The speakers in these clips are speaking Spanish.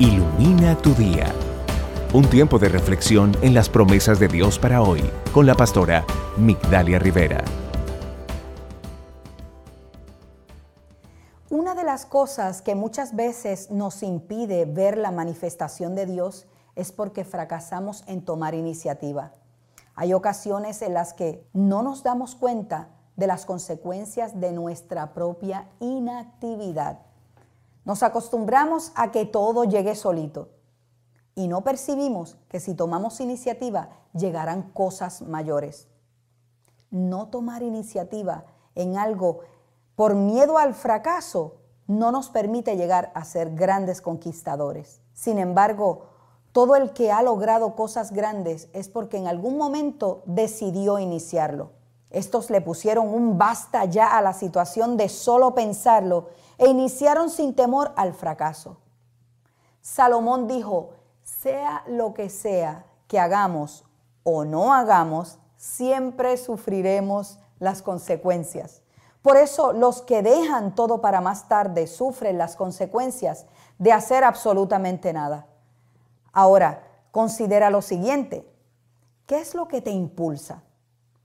Ilumina tu día. Un tiempo de reflexión en las promesas de Dios para hoy con la pastora Migdalia Rivera. Una de las cosas que muchas veces nos impide ver la manifestación de Dios es porque fracasamos en tomar iniciativa. Hay ocasiones en las que no nos damos cuenta de las consecuencias de nuestra propia inactividad. Nos acostumbramos a que todo llegue solito y no percibimos que si tomamos iniciativa llegarán cosas mayores. No tomar iniciativa en algo por miedo al fracaso no nos permite llegar a ser grandes conquistadores. Sin embargo, todo el que ha logrado cosas grandes es porque en algún momento decidió iniciarlo. Estos le pusieron un basta ya a la situación de solo pensarlo e iniciaron sin temor al fracaso. Salomón dijo, sea lo que sea que hagamos o no hagamos, siempre sufriremos las consecuencias. Por eso los que dejan todo para más tarde sufren las consecuencias de hacer absolutamente nada. Ahora, considera lo siguiente. ¿Qué es lo que te impulsa?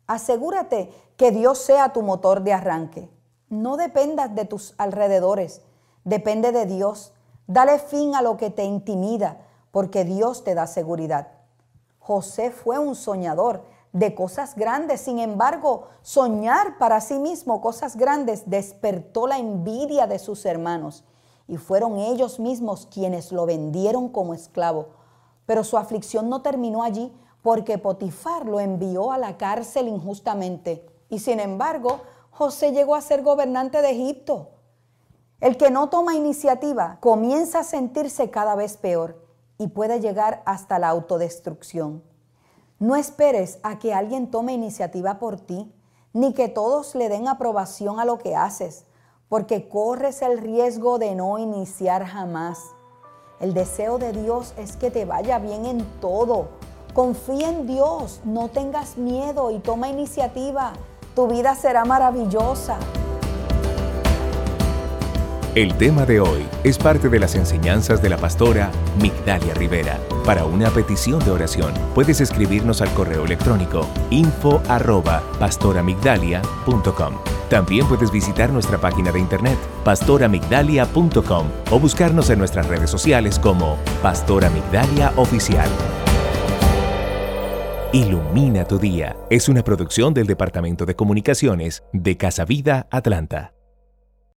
Asegúrate que Dios sea tu motor de arranque. No dependas de tus alrededores, depende de Dios. Dale fin a lo que te intimida, porque Dios te da seguridad. José fue un soñador de cosas grandes, sin embargo, soñar para sí mismo cosas grandes despertó la envidia de sus hermanos y fueron ellos mismos quienes lo vendieron como esclavo. Pero su aflicción no terminó allí porque Potifar lo envió a la cárcel injustamente y sin embargo José llegó a ser gobernante de Egipto. El que no toma iniciativa comienza a sentirse cada vez peor y puede llegar hasta la autodestrucción. No esperes a que alguien tome iniciativa por ti, ni que todos le den aprobación a lo que haces, porque corres el riesgo de no iniciar jamás. El deseo de Dios es que te vaya bien en todo. Confía en Dios, no tengas miedo y toma iniciativa tu vida será maravillosa. El tema de hoy es parte de las enseñanzas de la pastora Migdalia Rivera. Para una petición de oración, puedes escribirnos al correo electrónico info arroba pastoramigdalia.com. También puedes visitar nuestra página de internet pastoramigdalia.com o buscarnos en nuestras redes sociales como Pastora Migdalia Oficial. Ilumina tu día es una producción del Departamento de Comunicaciones de Casa Vida Atlanta.